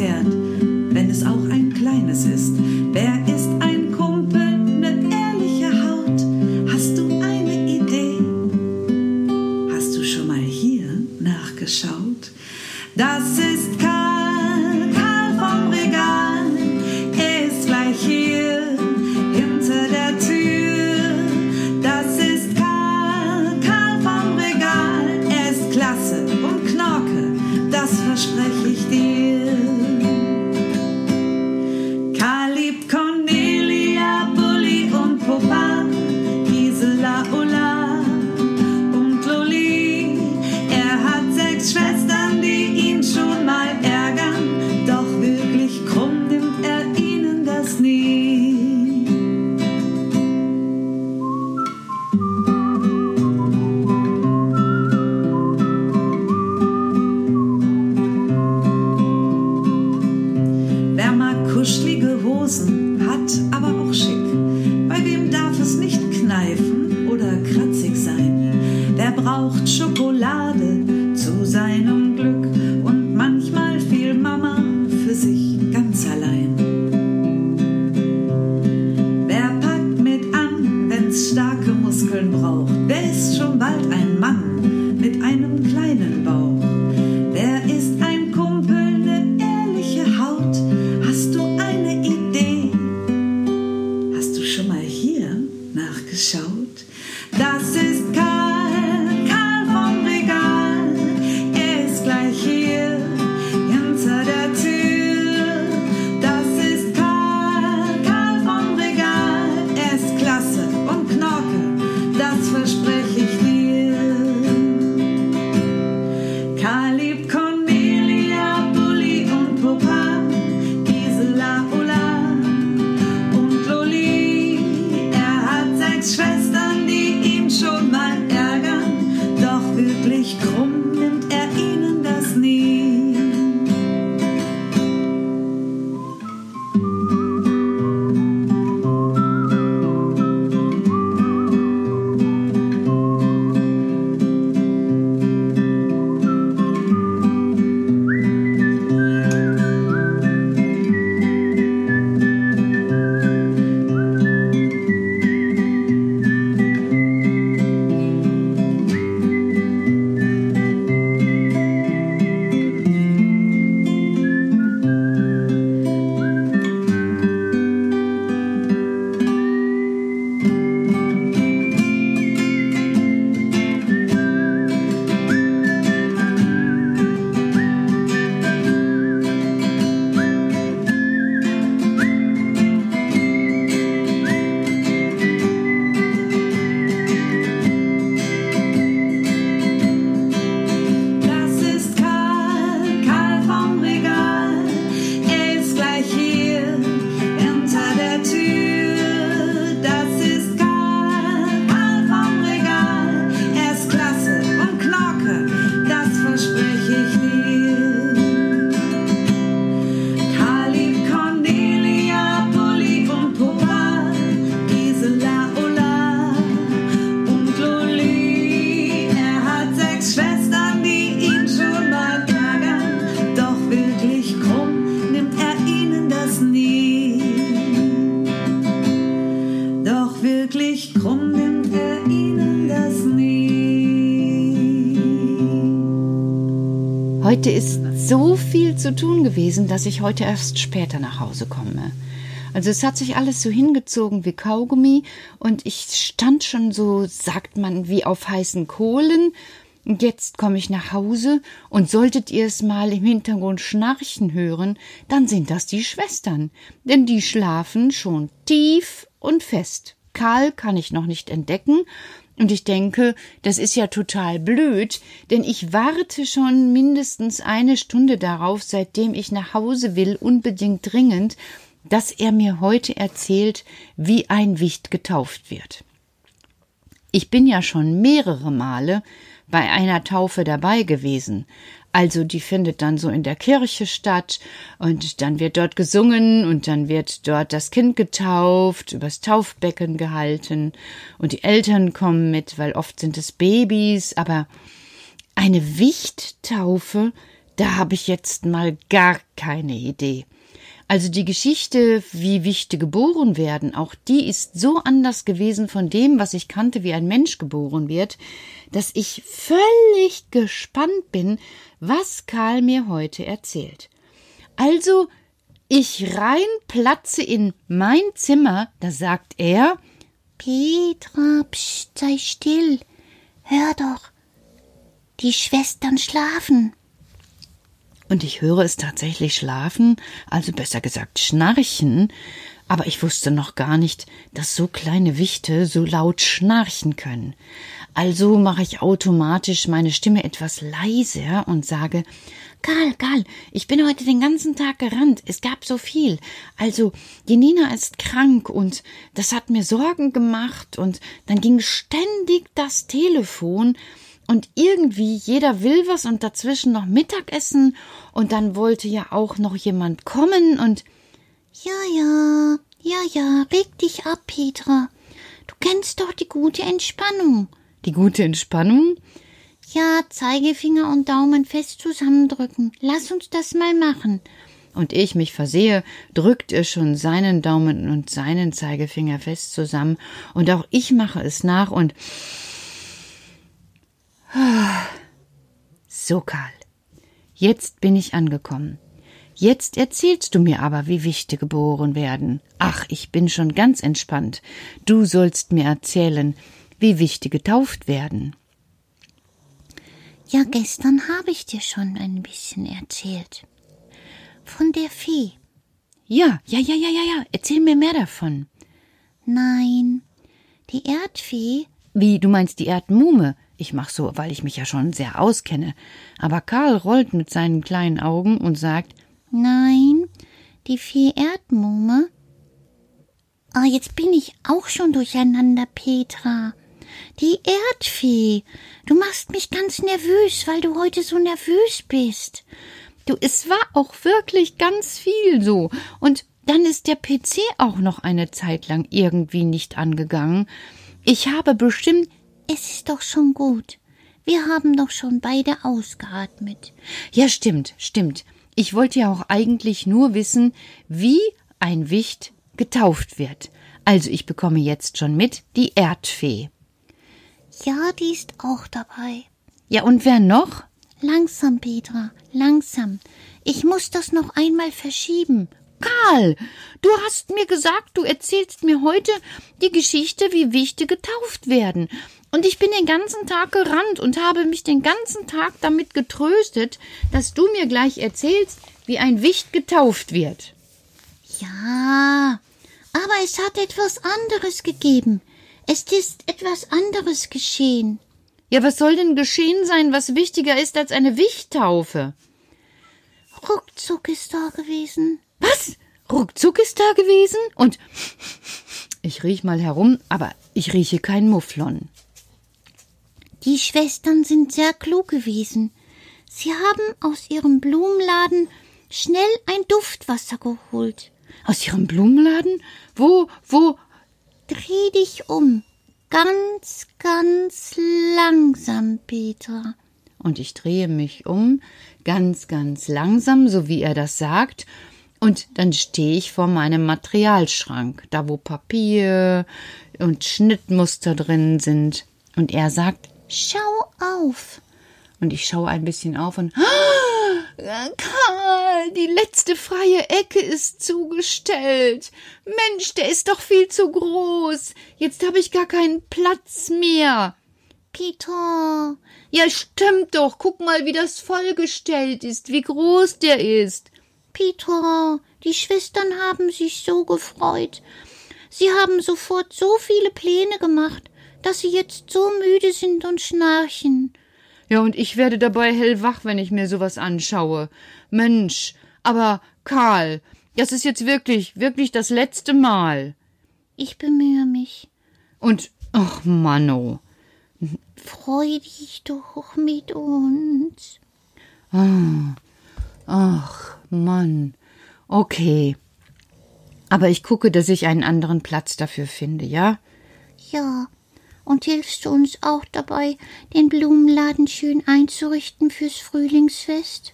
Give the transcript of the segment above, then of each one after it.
sand. heute ist so viel zu tun gewesen, dass ich heute erst später nach Hause komme. Also es hat sich alles so hingezogen wie Kaugummi und ich stand schon so, sagt man, wie auf heißen Kohlen. Jetzt komme ich nach Hause und solltet ihr es mal im Hintergrund schnarchen hören, dann sind das die Schwestern, denn die schlafen schon tief und fest. Karl kann ich noch nicht entdecken, und ich denke, das ist ja total blöd, denn ich warte schon mindestens eine Stunde darauf, seitdem ich nach Hause will, unbedingt dringend, dass er mir heute erzählt, wie ein Wicht getauft wird. Ich bin ja schon mehrere Male bei einer Taufe dabei gewesen, also die findet dann so in der Kirche statt und dann wird dort gesungen und dann wird dort das Kind getauft, übers Taufbecken gehalten und die Eltern kommen mit, weil oft sind es Babys, aber eine Wichttaufe, da habe ich jetzt mal gar keine Idee. Also die Geschichte, wie Wichte geboren werden, auch die ist so anders gewesen von dem, was ich kannte, wie ein Mensch geboren wird, dass ich völlig gespannt bin, was Karl mir heute erzählt. Also, ich rein platze in mein Zimmer, da sagt er, Petra, pst, sei still. Hör doch. Die Schwestern schlafen und ich höre es tatsächlich schlafen, also besser gesagt schnarchen, aber ich wusste noch gar nicht, dass so kleine Wichte so laut schnarchen können. Also mache ich automatisch meine Stimme etwas leiser und sage Karl, Karl, ich bin heute den ganzen Tag gerannt. Es gab so viel. Also, die Nina ist krank und das hat mir Sorgen gemacht und dann ging ständig das Telefon und irgendwie jeder will was und dazwischen noch Mittagessen und dann wollte ja auch noch jemand kommen und ja, ja, ja, ja, reg dich ab, Petra. Du kennst doch die gute Entspannung. Die gute Entspannung? Ja, Zeigefinger und Daumen fest zusammendrücken. Lass uns das mal machen. Und ich mich versehe, drückt er schon seinen Daumen und seinen Zeigefinger fest zusammen, und auch ich mache es nach und so, Karl. Jetzt bin ich angekommen. Jetzt erzählst du mir aber, wie Wichte geboren werden. Ach, ich bin schon ganz entspannt. Du sollst mir erzählen, wie Wichte getauft werden. Ja, gestern habe ich dir schon ein bisschen erzählt. Von der Fee. Ja, ja, ja, ja, ja, ja. Erzähl mir mehr davon. Nein, die Erdfee. Wie, du meinst die Erdmume? Ich mach so, weil ich mich ja schon sehr auskenne. Aber Karl rollt mit seinen kleinen Augen und sagt, Nein, die Fee Erdmumme. Ah, jetzt bin ich auch schon durcheinander, Petra. Die Erdfee. Du machst mich ganz nervös, weil du heute so nervös bist. Du, es war auch wirklich ganz viel so. Und dann ist der PC auch noch eine Zeit lang irgendwie nicht angegangen. Ich habe bestimmt es ist doch schon gut. Wir haben doch schon beide ausgeatmet. Ja, stimmt, stimmt. Ich wollte ja auch eigentlich nur wissen, wie ein Wicht getauft wird. Also ich bekomme jetzt schon mit die Erdfee. Ja, die ist auch dabei. Ja, und wer noch? Langsam, Petra, langsam. Ich muss das noch einmal verschieben. Karl, du hast mir gesagt, du erzählst mir heute die Geschichte, wie Wichte getauft werden. Und ich bin den ganzen Tag gerannt und habe mich den ganzen Tag damit getröstet, dass du mir gleich erzählst, wie ein Wicht getauft wird. Ja, aber es hat etwas anderes gegeben. Es ist etwas anderes geschehen. Ja, was soll denn geschehen sein, was wichtiger ist als eine Wichttaufe? Ruckzuck ist da gewesen. Was? Ruckzuck ist da gewesen? Und ich riech mal herum, aber ich rieche kein Mufflon. Die Schwestern sind sehr klug gewesen. Sie haben aus ihrem Blumenladen schnell ein Duftwasser geholt. Aus ihrem Blumenladen? Wo, wo? Dreh dich um. Ganz, ganz langsam, Peter. Und ich drehe mich um, ganz, ganz langsam, so wie er das sagt, und dann stehe ich vor meinem Materialschrank, da wo Papier und Schnittmuster drin sind. Und er sagt, Schau auf. Und ich schaue ein bisschen auf und Karl, die letzte freie Ecke ist zugestellt. Mensch, der ist doch viel zu groß. Jetzt habe ich gar keinen Platz mehr. Peter. Ja, stimmt doch. Guck mal, wie das vollgestellt ist, wie groß der ist. Peter, die Schwestern haben sich so gefreut. Sie haben sofort so viele Pläne gemacht dass sie jetzt so müde sind und schnarchen. Ja, und ich werde dabei hellwach, wenn ich mir sowas anschaue. Mensch, aber Karl, das ist jetzt wirklich, wirklich das letzte Mal. Ich bemühe mich. Und Ach, Manno. Freu dich doch mit uns. Ah, ach, Mann. Okay. Aber ich gucke, dass ich einen anderen Platz dafür finde, ja? Ja. Und hilfst du uns auch dabei, den Blumenladen schön einzurichten fürs Frühlingsfest?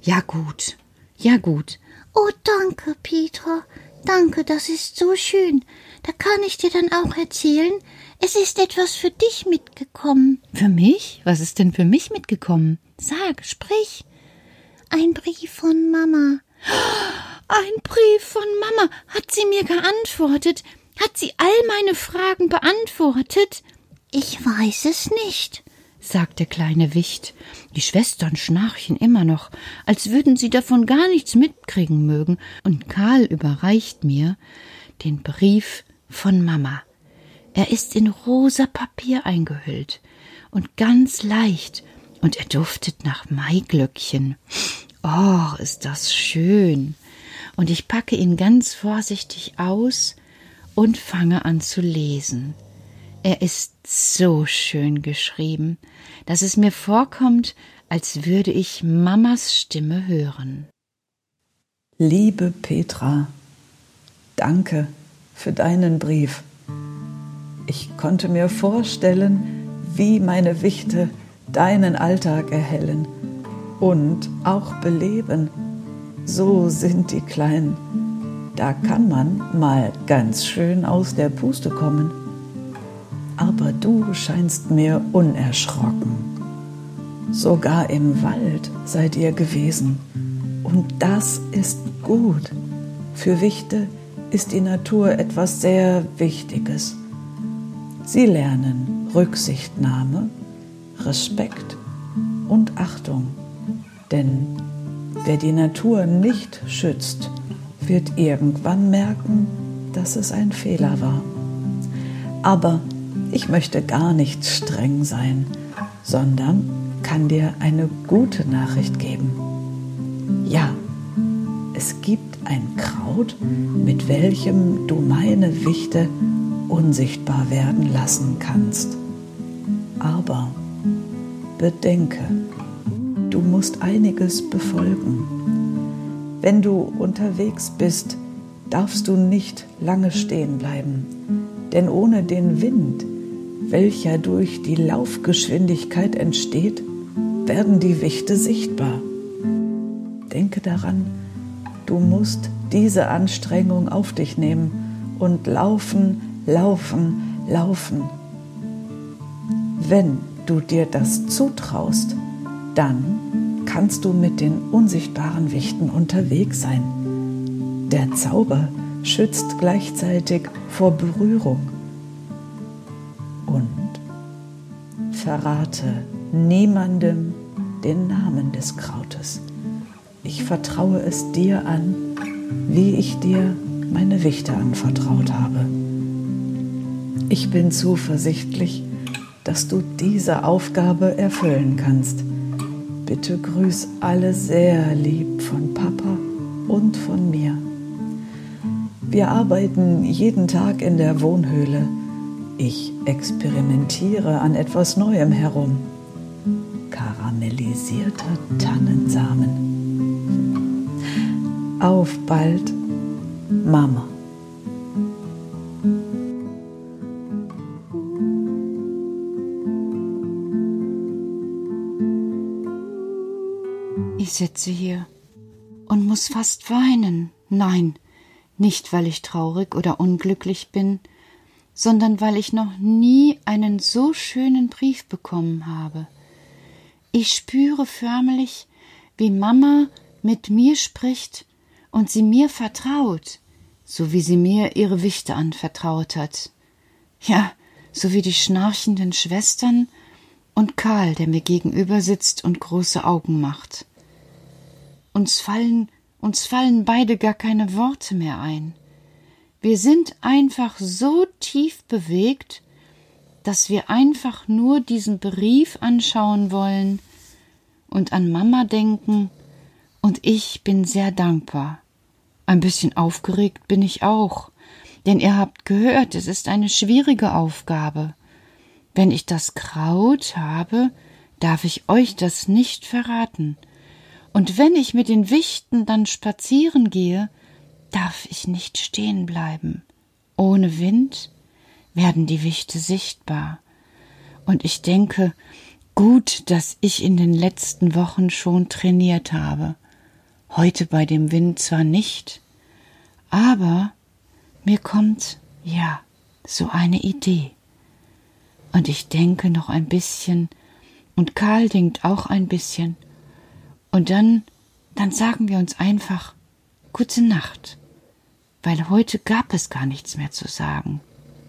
Ja, gut. Ja, gut. Oh, danke, Petra. Danke, das ist so schön. Da kann ich dir dann auch erzählen, es ist etwas für dich mitgekommen. Für mich? Was ist denn für mich mitgekommen? Sag, sprich. Ein Brief von Mama. Ein Brief von Mama. Hat sie mir geantwortet? Hat sie all meine Fragen beantwortet? Ich weiß es nicht, sagt der kleine Wicht. Die Schwestern schnarchen immer noch, als würden sie davon gar nichts mitkriegen mögen, und Karl überreicht mir den Brief von Mama. Er ist in rosa Papier eingehüllt und ganz leicht, und er duftet nach Maiglöckchen. Oh, ist das schön. Und ich packe ihn ganz vorsichtig aus und fange an zu lesen. Er ist so schön geschrieben, dass es mir vorkommt, als würde ich Mamas Stimme hören. Liebe Petra, danke für deinen Brief. Ich konnte mir vorstellen, wie meine Wichte deinen Alltag erhellen und auch beleben. So sind die Kleinen da kann man mal ganz schön aus der Puste kommen. Aber du scheinst mir unerschrocken. Sogar im Wald seid ihr gewesen. Und das ist gut. Für Wichte ist die Natur etwas sehr Wichtiges. Sie lernen Rücksichtnahme, Respekt und Achtung. Denn wer die Natur nicht schützt, wird irgendwann merken, dass es ein Fehler war. Aber ich möchte gar nicht streng sein, sondern kann dir eine gute Nachricht geben. Ja, es gibt ein Kraut, mit welchem du meine Wichte unsichtbar werden lassen kannst. Aber bedenke, du musst einiges befolgen. Wenn du unterwegs bist, darfst du nicht lange stehen bleiben, denn ohne den Wind, welcher durch die Laufgeschwindigkeit entsteht, werden die Wichte sichtbar. Denke daran, du musst diese Anstrengung auf dich nehmen und laufen, laufen, laufen. Wenn du dir das zutraust, dann kannst du mit den unsichtbaren Wichten unterwegs sein. Der Zauber schützt gleichzeitig vor Berührung. Und verrate niemandem den Namen des Krautes. Ich vertraue es dir an, wie ich dir meine Wichte anvertraut habe. Ich bin zuversichtlich, dass du diese Aufgabe erfüllen kannst. Bitte grüß alle sehr lieb von Papa und von mir. Wir arbeiten jeden Tag in der Wohnhöhle. Ich experimentiere an etwas Neuem herum. Karamellisierter Tannensamen. Auf bald, Mama. Ich sitze hier und muss fast weinen. Nein, nicht weil ich traurig oder unglücklich bin, sondern weil ich noch nie einen so schönen Brief bekommen habe. Ich spüre förmlich, wie Mama mit mir spricht und sie mir vertraut, so wie sie mir ihre Wichte anvertraut hat. Ja, so wie die schnarchenden Schwestern und Karl, der mir gegenüber sitzt und große Augen macht. Uns fallen, uns fallen beide gar keine Worte mehr ein. Wir sind einfach so tief bewegt, dass wir einfach nur diesen Brief anschauen wollen und an Mama denken, und ich bin sehr dankbar. Ein bisschen aufgeregt bin ich auch, Denn ihr habt gehört, es ist eine schwierige Aufgabe. Wenn ich das Kraut habe, darf ich euch das nicht verraten. Und wenn ich mit den Wichten dann spazieren gehe, darf ich nicht stehen bleiben. Ohne Wind werden die Wichte sichtbar. Und ich denke, gut, dass ich in den letzten Wochen schon trainiert habe. Heute bei dem Wind zwar nicht, aber mir kommt, ja, so eine Idee. Und ich denke noch ein bisschen, und Karl denkt auch ein bisschen, und dann, dann sagen wir uns einfach gute Nacht, weil heute gab es gar nichts mehr zu sagen.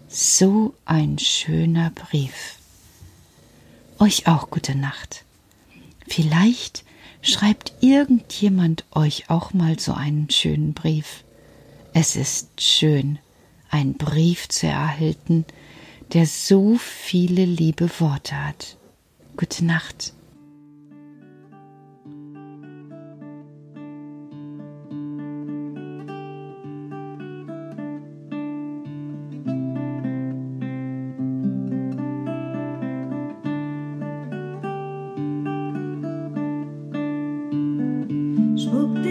So ein schöner Brief. Euch auch gute Nacht. Vielleicht schreibt irgendjemand euch auch mal so einen schönen Brief. Es ist schön, einen Brief zu erhalten, der so viele liebe Worte hat. Gute Nacht. Oh.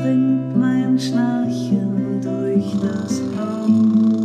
Dringt mein Schnarchen durch das Haus.